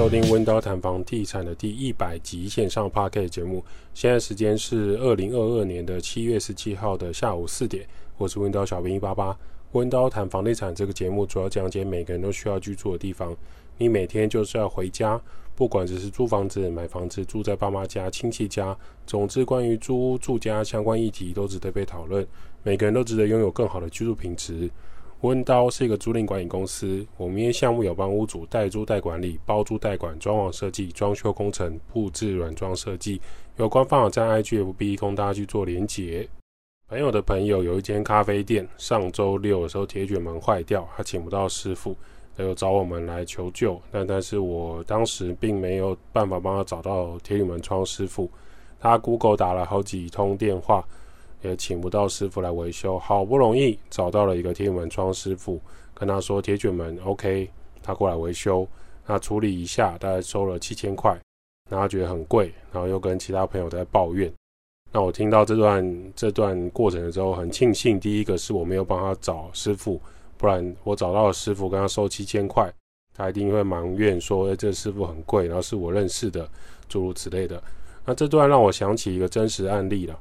收听温刀谈房地产的第一百集线上 Podcast 节目。现在时间是二零二二年的七月十七号的下午四点。我是温刀小兵一八八。温刀谈房地产这个节目主要讲解每个人都需要居住的地方。你每天就是要回家，不管只是租房子、买房子、住在爸妈家、亲戚家，总之关于租屋住家相关议题都值得被讨论。每个人都值得拥有更好的居住品质。温刀是一个租赁管理公司，我们业项目有帮屋主代租代管理、包租代管、装潢设计、装修工程、布置软装设计。有官方网站 IGFB 供大家去做连结。朋友的朋友有一间咖啡店，上周六的时候铁卷门坏掉，他请不到师傅，他又找我们来求救。但但是我当时并没有办法帮他找到铁卷门窗师傅，他 Google 打了好几通电话。也请不到师傅来维修，好不容易找到了一个铁门窗师傅，跟他说铁卷门 OK，他过来维修，那处理一下大概收了七千块，然后觉得很贵，然后又跟其他朋友在抱怨。那我听到这段这段过程的时候，很庆幸，第一个是我没有帮他找师傅，不然我找到了师傅跟他收七千块，他一定会埋怨说，哎，这师傅很贵，然后是我认识的，诸如此类的。那这段让我想起一个真实案例了。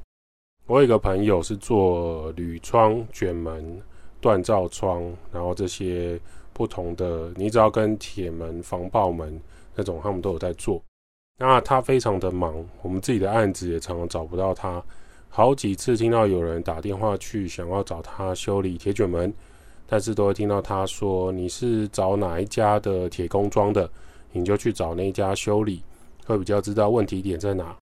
我有一个朋友是做铝窗、卷门、锻造窗，然后这些不同的，你只要跟铁门、防爆门那种，他们都有在做。那他非常的忙，我们自己的案子也常常找不到他。好几次听到有人打电话去想要找他修理铁卷门，但是都会听到他说：“你是找哪一家的铁工装的，你就去找那一家修理，会比较知道问题点在哪。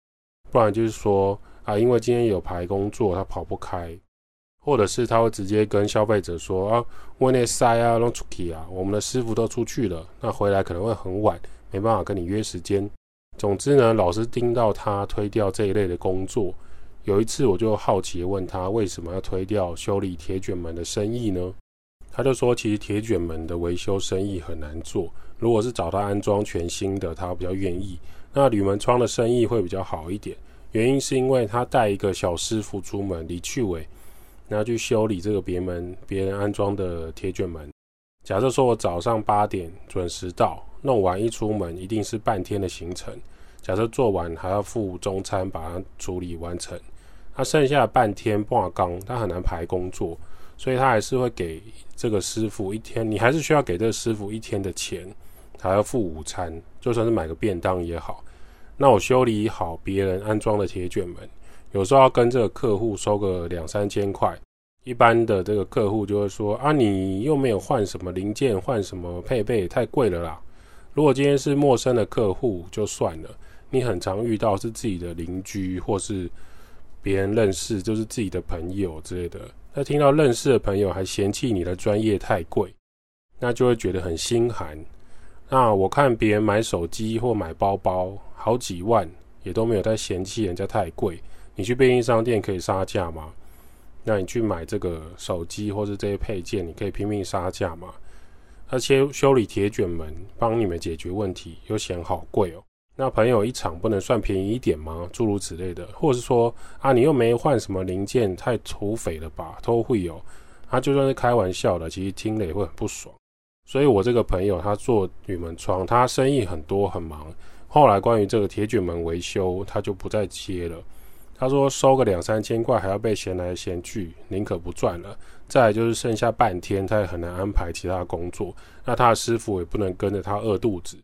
不然就是说。”啊，因为今天有排工作，他跑不开，或者是他会直接跟消费者说啊，我那塞啊，弄出去啊，我们的师傅都出去了，那回来可能会很晚，没办法跟你约时间。总之呢，老是盯到他推掉这一类的工作。有一次，我就好奇问他为什么要推掉修理铁卷门的生意呢？他就说，其实铁卷门的维修生意很难做，如果是找他安装全新的，他比较愿意。那铝门窗的生意会比较好一点。原因是因为他带一个小师傅出门，李去伟，然后去修理这个别门别人安装的铁卷门。假设说我早上八点准时到，弄完一出门一定是半天的行程。假设做完还要付中餐，把它处理完成，他剩下的半天挂岗，他很难排工作，所以他还是会给这个师傅一天，你还是需要给这个师傅一天的钱，还要付午餐，就算是买个便当也好。那我修理好别人安装的铁卷门，有时候要跟这个客户收个两三千块。一般的这个客户就会说：“啊，你又没有换什么零件，换什么配备，太贵了啦。”如果今天是陌生的客户就算了，你很常遇到是自己的邻居或是别人认识，就是自己的朋友之类的。那听到认识的朋友还嫌弃你的专业太贵，那就会觉得很心寒。那我看别人买手机或买包包。好几万也都没有在嫌弃人家太贵，你去便利商店可以杀价吗？那你去买这个手机或是这些配件，你可以拼命杀价吗？那些修理铁卷门帮你们解决问题，又嫌好贵哦。那朋友一场不能算便宜一点吗？诸如此类的，或者是说啊，你又没换什么零件，太土匪了吧？都会有，他就算是开玩笑的，其实听了也会很不爽。所以我这个朋友他做铝门窗，他生意很多很忙。后来关于这个铁卷门维修，他就不再接了。他说收个两三千块还要被嫌来嫌去，宁可不赚了。再来就是剩下半天，他也很难安排其他工作。那他的师傅也不能跟着他饿肚子。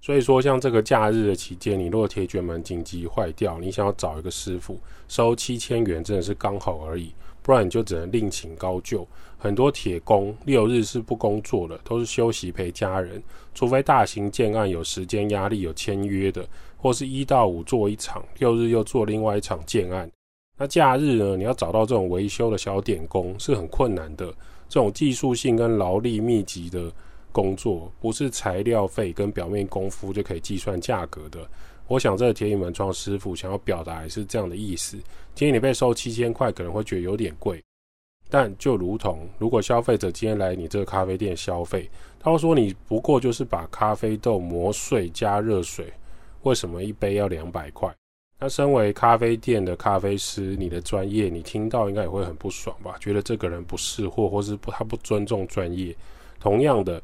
所以说，像这个假日的期间，你如果铁卷门紧急坏掉，你想要找一个师傅收七千元，真的是刚好而已。不然你就只能另请高就。很多铁工六日是不工作的，都是休息陪家人。除非大型建案有时间压力、有签约的，或是一到五做一场，六日又做另外一场建案。那假日呢？你要找到这种维修的小点工是很困难的。这种技术性跟劳力密集的工作，不是材料费跟表面功夫就可以计算价格的。我想这个铁门窗师傅想要表达也是这样的意思。今天你被收七千块，可能会觉得有点贵，但就如同如果消费者今天来你这个咖啡店消费，他会说你不过就是把咖啡豆磨碎加热水，为什么一杯要两百块？那身为咖啡店的咖啡师，你的专业你听到应该也会很不爽吧？觉得这个人不识货，或是不他不尊重专业。同样的，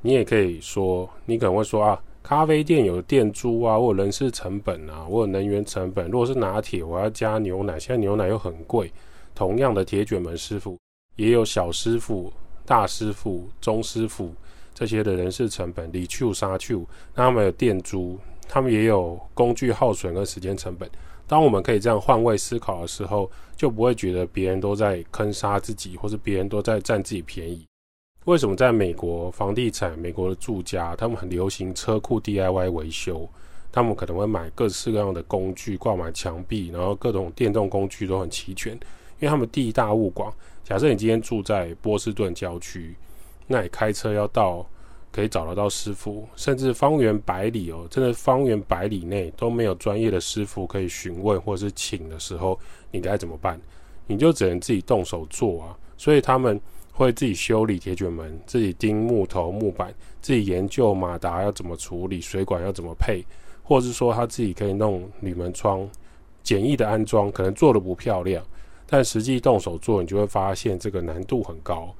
你也可以说，你可能会说啊。咖啡店有店租啊，或人事成本啊，或能源成本。如果是拿铁，我要加牛奶，现在牛奶又很贵。同样的铁卷门师傅，也有小师傅、大师傅、中师傅这些的人事成本，里去沙去，那他们有店租，他们也有工具耗损跟时间成本。当我们可以这样换位思考的时候，就不会觉得别人都在坑杀自己，或是别人都在占自己便宜。为什么在美国房地产、美国的住家，他们很流行车库 DIY 维修？他们可能会买各式各样的工具挂满墙壁，然后各种电动工具都很齐全，因为他们地大物广。假设你今天住在波士顿郊区，那你开车要到。可以找得到师傅，甚至方圆百里哦，真的方圆百里内都没有专业的师傅可以询问或者是请的时候，你该怎么办？你就只能自己动手做啊。所以他们会自己修理铁卷门，自己钉木头木板，自己研究马达要怎么处理，水管要怎么配，或是说他自己可以弄铝门窗，简易的安装，可能做得不漂亮，但实际动手做，你就会发现这个难度很高。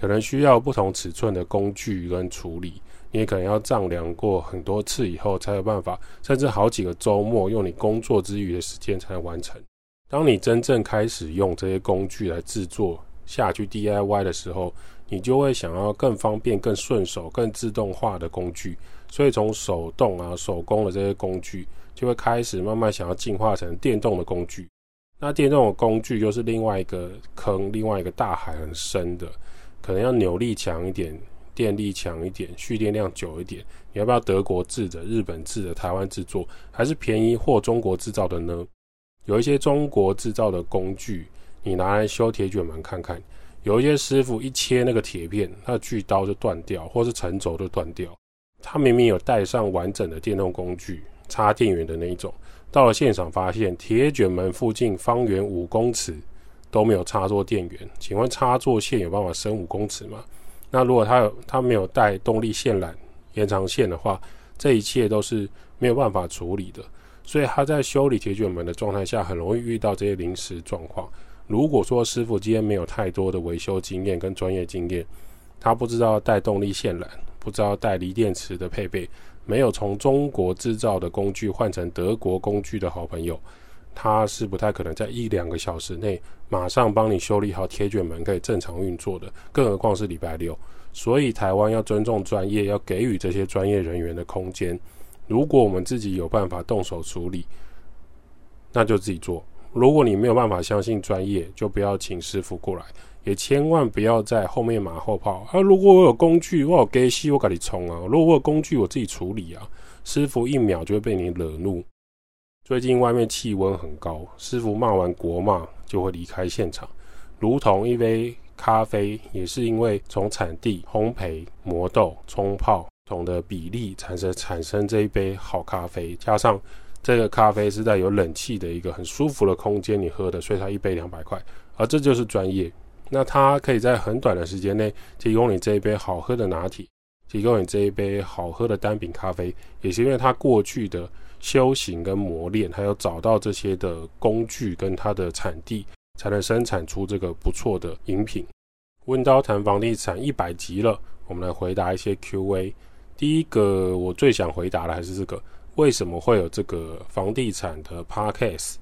可能需要不同尺寸的工具跟处理，你也可能要丈量过很多次以后才有办法，甚至好几个周末用你工作之余的时间才能完成。当你真正开始用这些工具来制作下去 DIY 的时候，你就会想要更方便、更顺手、更自动化的工具。所以从手动啊、手工的这些工具，就会开始慢慢想要进化成电动的工具。那电动的工具又是另外一个坑，另外一个大海很深的。可能要扭力强一点，电力强一点，蓄电量久一点。你要不要德国制的、日本制的、台湾制作，还是便宜或中国制造的呢？有一些中国制造的工具，你拿来修铁卷门看看。有一些师傅一切那个铁片，他的锯刀就断掉，或是承轴就断掉。他明明有带上完整的电动工具，插电源的那一种，到了现场发现铁卷门附近方圆五公尺。都没有插座电源，请问插座线有办法伸五公尺吗？那如果他有他没有带动力线缆延长线的话，这一切都是没有办法处理的。所以他在修理铁卷门的状态下，很容易遇到这些临时状况。如果说师傅今天没有太多的维修经验跟专业经验，他不知道带动力线缆，不知道带锂电池的配备，没有从中国制造的工具换成德国工具的好朋友。他是不太可能在一两个小时内马上帮你修理好铁卷门，可以正常运作的，更何况是礼拜六。所以台湾要尊重专业，要给予这些专业人员的空间。如果我们自己有办法动手处理，那就自己做。如果你没有办法相信专业，就不要请师傅过来，也千万不要在后面马后炮啊！如果我有工具，我有给西，我赶紧冲啊！如果我有工具，我自己处理啊！师傅一秒就会被你惹怒。最近外面气温很高，师傅骂完国骂就会离开现场，如同一杯咖啡，也是因为从产地、烘焙、磨豆、冲泡不同的比例产生产生这一杯好咖啡，加上这个咖啡是在有冷气的一个很舒服的空间你喝的，所以它一杯两百块，而这就是专业。那它可以在很短的时间内提供你这一杯好喝的拿铁，提供你这一杯好喝的单品咖啡，也是因为它过去的。修行跟磨练，还有找到这些的工具跟它的产地，才能生产出这个不错的饮品。温刀谈房地产一百集了，我们来回答一些 Q&A。第一个我最想回答的还是这个：为什么会有这个房地产的 Podcast？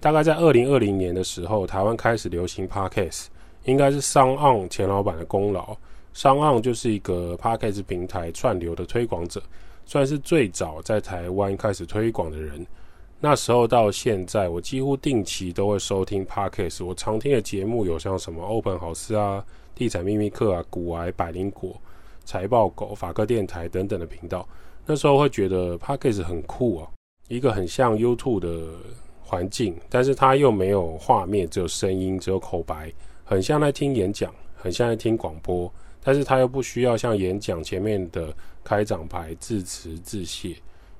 大概在二零二零年的时候，台湾开始流行 Podcast，应该是 SoundOn 钱老板的功劳。SoundOn 就是一个 Podcast 平台串流的推广者。算是最早在台湾开始推广的人，那时候到现在，我几乎定期都会收听 Podcast。我常听的节目有像什么欧本豪斯啊、地产秘密课啊、股癌、百灵果、财报狗、法科电台等等的频道。那时候会觉得 Podcast 很酷啊，一个很像 YouTube 的环境，但是它又没有画面，只有声音，只有口白，很像在听演讲，很像在听广播。但是它又不需要像演讲前面的开场白、致辞、致谢，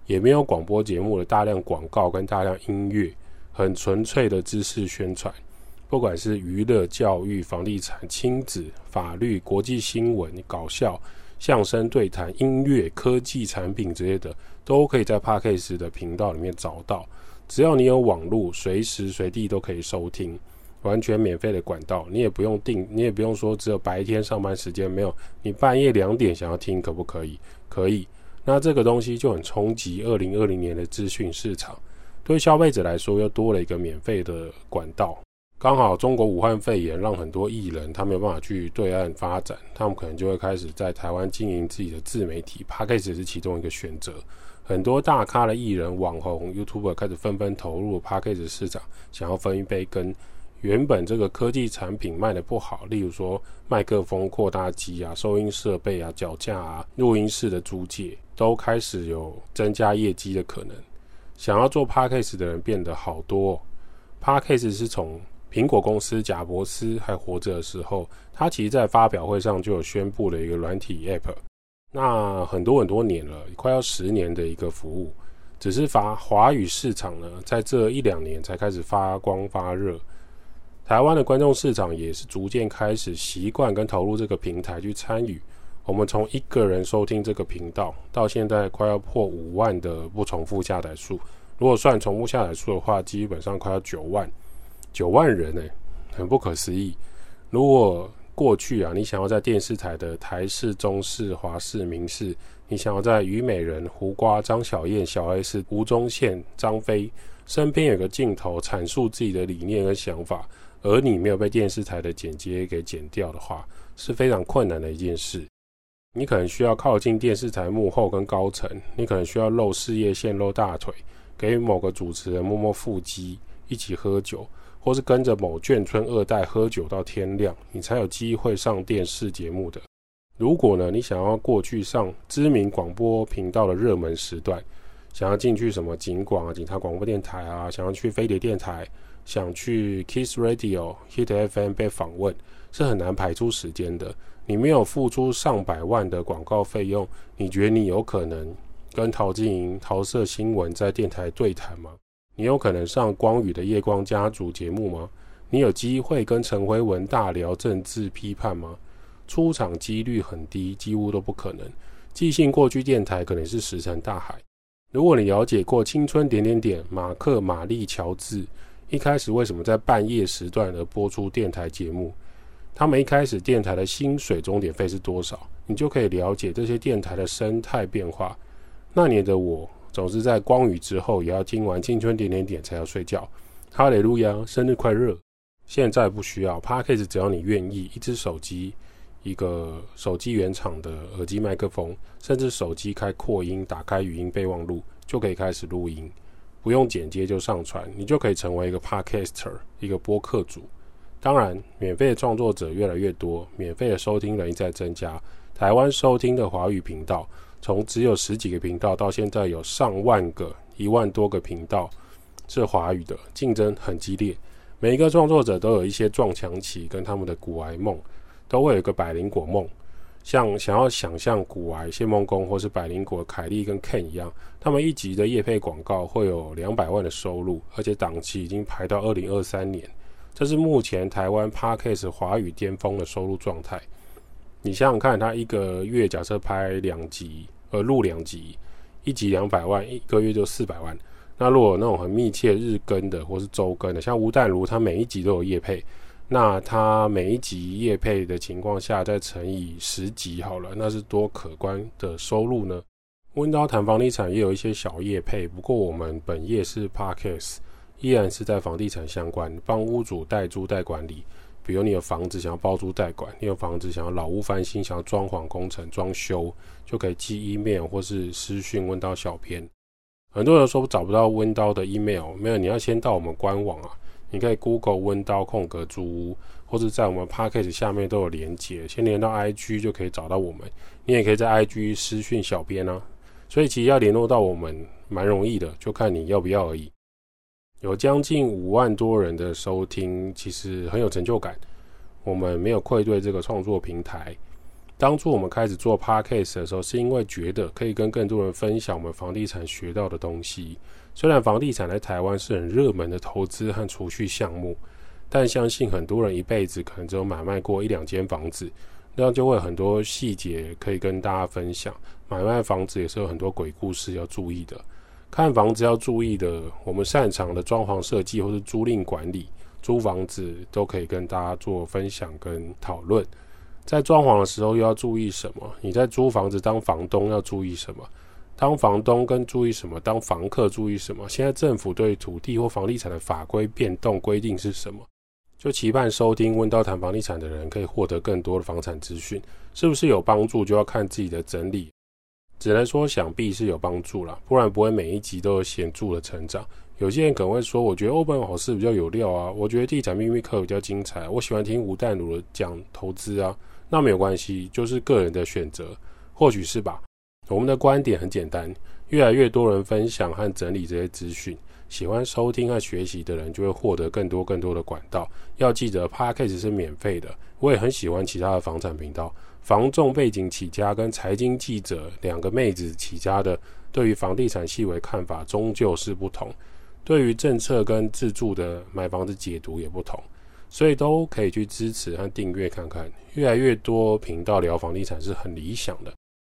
也没有广播节目的大量广告跟大量音乐，很纯粹的知识宣传。不管是娱乐、教育、房地产、亲子、法律、国际新闻、搞笑、相声对谈、音乐、科技产品之类的，都可以在 Podcast 的频道里面找到。只要你有网络，随时随地都可以收听。完全免费的管道，你也不用订，你也不用说只有白天上班时间没有，你半夜两点想要听可不可以？可以。那这个东西就很冲击二零二零年的资讯市场，对消费者来说又多了一个免费的管道。刚好中国武汉肺炎让很多艺人他没有办法去对岸发展，他们可能就会开始在台湾经营自己的自媒体，Podcast 是其中一个选择。很多大咖的艺人、网红、YouTuber 开始纷纷投入 Podcast 市场，想要分一杯羹。原本这个科技产品卖得不好，例如说麦克风、扩大机啊、收音设备啊、脚架啊、录音室的租借，都开始有增加业绩的可能。想要做 Podcast 的人变得好多。Podcast 是从苹果公司贾伯斯还活着的时候，他其实在发表会上就有宣布了一个软体 App。那很多很多年了，快要十年的一个服务，只是华华语市场呢，在这一两年才开始发光发热。台湾的观众市场也是逐渐开始习惯跟投入这个平台去参与。我们从一个人收听这个频道，到现在快要破五万的不重复下载数。如果算重复下载数的话，基本上快要九万，九万人呢，很不可思议。如果过去啊，你想要在电视台的台视、中视、华视、民视，你想要在虞美人、胡瓜、张小燕、小 S、吴宗宪、张飞身边有个镜头阐述自己的理念和想法。而你没有被电视台的剪接给剪掉的话，是非常困难的一件事。你可能需要靠近电视台幕后跟高层，你可能需要露事业线、露大腿，给某个主持人摸摸腹肌，一起喝酒，或是跟着某眷村二代喝酒到天亮，你才有机会上电视节目的。如果呢，你想要过去上知名广播频道的热门时段，想要进去什么警广啊、警察广播电台啊，想要去飞碟电台。想去 Kiss Radio、Hit FM 被访问是很难排出时间的。你没有付出上百万的广告费用，你觉得你有可能跟陶晶莹、陶色新闻在电台对谈吗？你有可能上光宇的夜光家族节目吗？你有机会跟陈辉文大聊政治批判吗？出场几率很低，几乎都不可能。寄信过去电台可能是石沉大海。如果你了解过青春点点点、马克、玛丽、乔治。一开始为什么在半夜时段而播出电台节目？他们一开始电台的薪水钟点费是多少？你就可以了解这些电台的生态变化。那年的我总是在光雨之后也要听完青春点点点才要睡觉。哈利路亚，生日快乐！现在不需要，Podcast 只要你愿意，一只手机，一个手机原厂的耳机麦克风，甚至手机开扩音，打开语音备忘录，就可以开始录音。不用剪接就上传，你就可以成为一个 podcaster，一个播客主。当然，免费的创作者越来越多，免费的收听人一再增加。台湾收听的华语频道，从只有十几个频道，到现在有上万个、一万多个频道是华语的，竞争很激烈。每一个创作者都有一些撞墙期，跟他们的股癌梦，都会有一个百灵果梦。像想要想象古癌、谢梦工或是百灵果凯莉跟 Ken 一样，他们一集的业配广告会有两百万的收入，而且档期已经排到二零二三年，这是目前台湾 Podcast 华语巅峰的收入状态。你想想看，他一个月假设拍两集，呃，录两集，一集两百万，一个月就四百万。那如果那种很密切日更的或是周更的，像吴淡如，他每一集都有业配。那他每一集业配的情况下，再乘以十集好了，那是多可观的收入呢？温刀谈房地产也有一些小业配，不过我们本业是 parkes，依然是在房地产相关，帮屋主代租代管理。比如你有房子想要包租代管，你有房子想要老屋翻新，想要装潢工程装修，就可以寄 email 或是私讯问到小编。很多人说找不到温刀的 email，没有，你要先到我们官网啊。你可以 Google 温刀空格租屋，或者在我们 Podcast 下面都有连接，先连到 IG 就可以找到我们。你也可以在 IG 私讯小编啊，所以其实要联络到我们蛮容易的，就看你要不要而已。有将近五万多人的收听，其实很有成就感。我们没有愧对这个创作平台。当初我们开始做 Podcast 的时候，是因为觉得可以跟更多人分享我们房地产学到的东西。虽然房地产在台湾是很热门的投资和储蓄项目，但相信很多人一辈子可能只有买卖过一两间房子，那样就会很多细节可以跟大家分享。买卖房子也是有很多鬼故事要注意的，看房子要注意的，我们擅长的装潢设计或是租赁管理、租房子都可以跟大家做分享跟讨论。在装潢的时候又要注意什么？你在租房子当房东要注意什么？当房东跟注意什么？当房客注意什么？现在政府对土地或房地产的法规变动规定是什么？就期盼收听温叨谈房地产的人可以获得更多的房产资讯，是不是有帮助？就要看自己的整理。只能说想必是有帮助啦，不然不会每一集都有显著的成长。有些人可能会说，我觉得欧本好事比较有料啊，我觉得地产秘密课比较精彩，我喜欢听吴淡如的讲投资啊，那没有关系，就是个人的选择，或许是吧。我们的观点很简单，越来越多人分享和整理这些资讯，喜欢收听和学习的人就会获得更多更多的管道。要记得，Podcast 是免费的。我也很喜欢其他的房产频道，房仲背景起家跟财经记者两个妹子起家的，对于房地产细微看法终究是不同，对于政策跟自住的买房子解读也不同，所以都可以去支持和订阅看看。越来越多频道聊房地产是很理想的。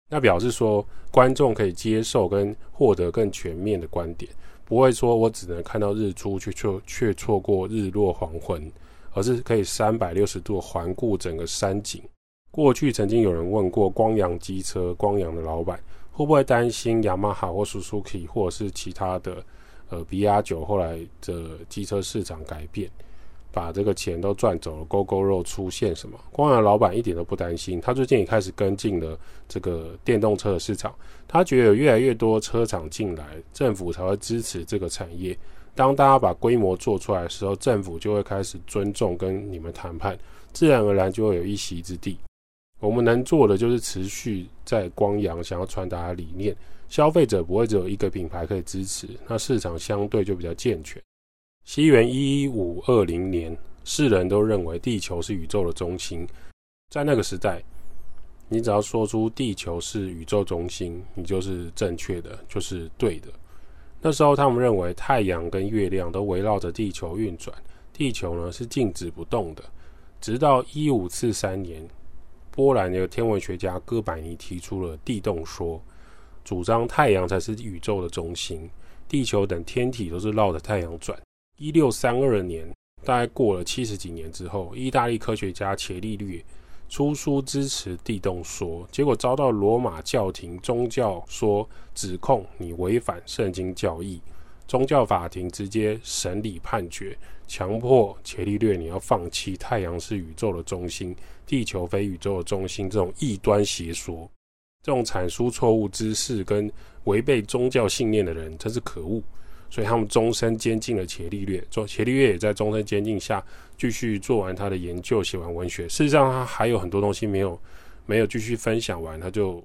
那表示说，观众可以接受跟获得更全面的观点，不会说我只能看到日出，却错却错过日落黄昏，而是可以三百六十度环顾整个山景。过去曾经有人问过光阳机车光阳的老板，会不会担心雅马哈或 Suzuki 或者是其他的呃 BR9 后来的机车市场改变？把这个钱都赚走了，Gogoro 出现什么？光阳老板一点都不担心，他最近也开始跟进了这个电动车的市场。他觉得有越来越多车厂进来，政府才会支持这个产业。当大家把规模做出来的时候，政府就会开始尊重跟你们谈判，自然而然就会有一席之地。我们能做的就是持续在光阳想要传达的理念，消费者不会只有一个品牌可以支持，那市场相对就比较健全。西元一五二零年，世人都认为地球是宇宙的中心。在那个时代，你只要说出地球是宇宙中心，你就是正确的，就是对的。那时候，他们认为太阳跟月亮都围绕着地球运转，地球呢是静止不动的。直到一五四三年，波兰的天文学家哥白尼提出了地动说，主张太阳才是宇宙的中心，地球等天体都是绕着太阳转。一六三二年，大概过了七十几年之后，意大利科学家伽利略出书支持地动说，结果遭到罗马教廷宗教说指控你违反圣经教义，宗教法庭直接审理判决，强迫伽利略你要放弃太阳是宇宙的中心，地球非宇宙的中心这种异端邪说，这种阐述错误知识跟违背宗教信念的人真是可恶。所以他们终身监禁了伽利略，做伽利略也在终身监禁下继续做完他的研究，写完文学。事实上，他还有很多东西没有没有继续分享完，他就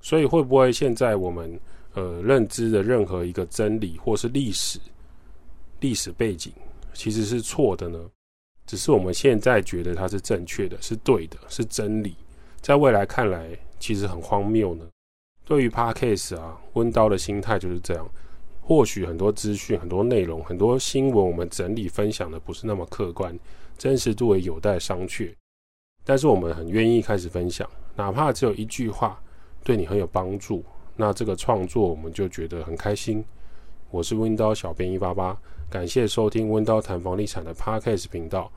所以会不会现在我们呃认知的任何一个真理或是历史历史背景其实是错的呢？只是我们现在觉得它是正确的，是对的，是真理，在未来看来其实很荒谬呢？对于 Podcast 啊，温刀的心态就是这样。或许很多资讯、很多内容、很多新闻，我们整理分享的不是那么客观，真实度也有待商榷。但是我们很愿意开始分享，哪怕只有一句话对你很有帮助，那这个创作我们就觉得很开心。我是温刀小编一八八，感谢收听温刀谈房地产的 Podcast 频道。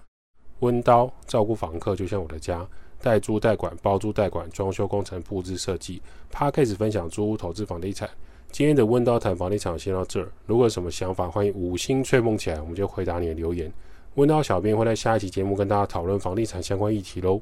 温刀照顾房客就像我的家，代租代管、包租代管、装修工程、布置设计。Podcast 分享租屋投资房地产。今天的温刀谈房地产先到这儿。如果有什么想法，欢迎五星吹捧起来，我们就回答你的留言。温刀小编会在下一期节目跟大家讨论房地产相关议题喽。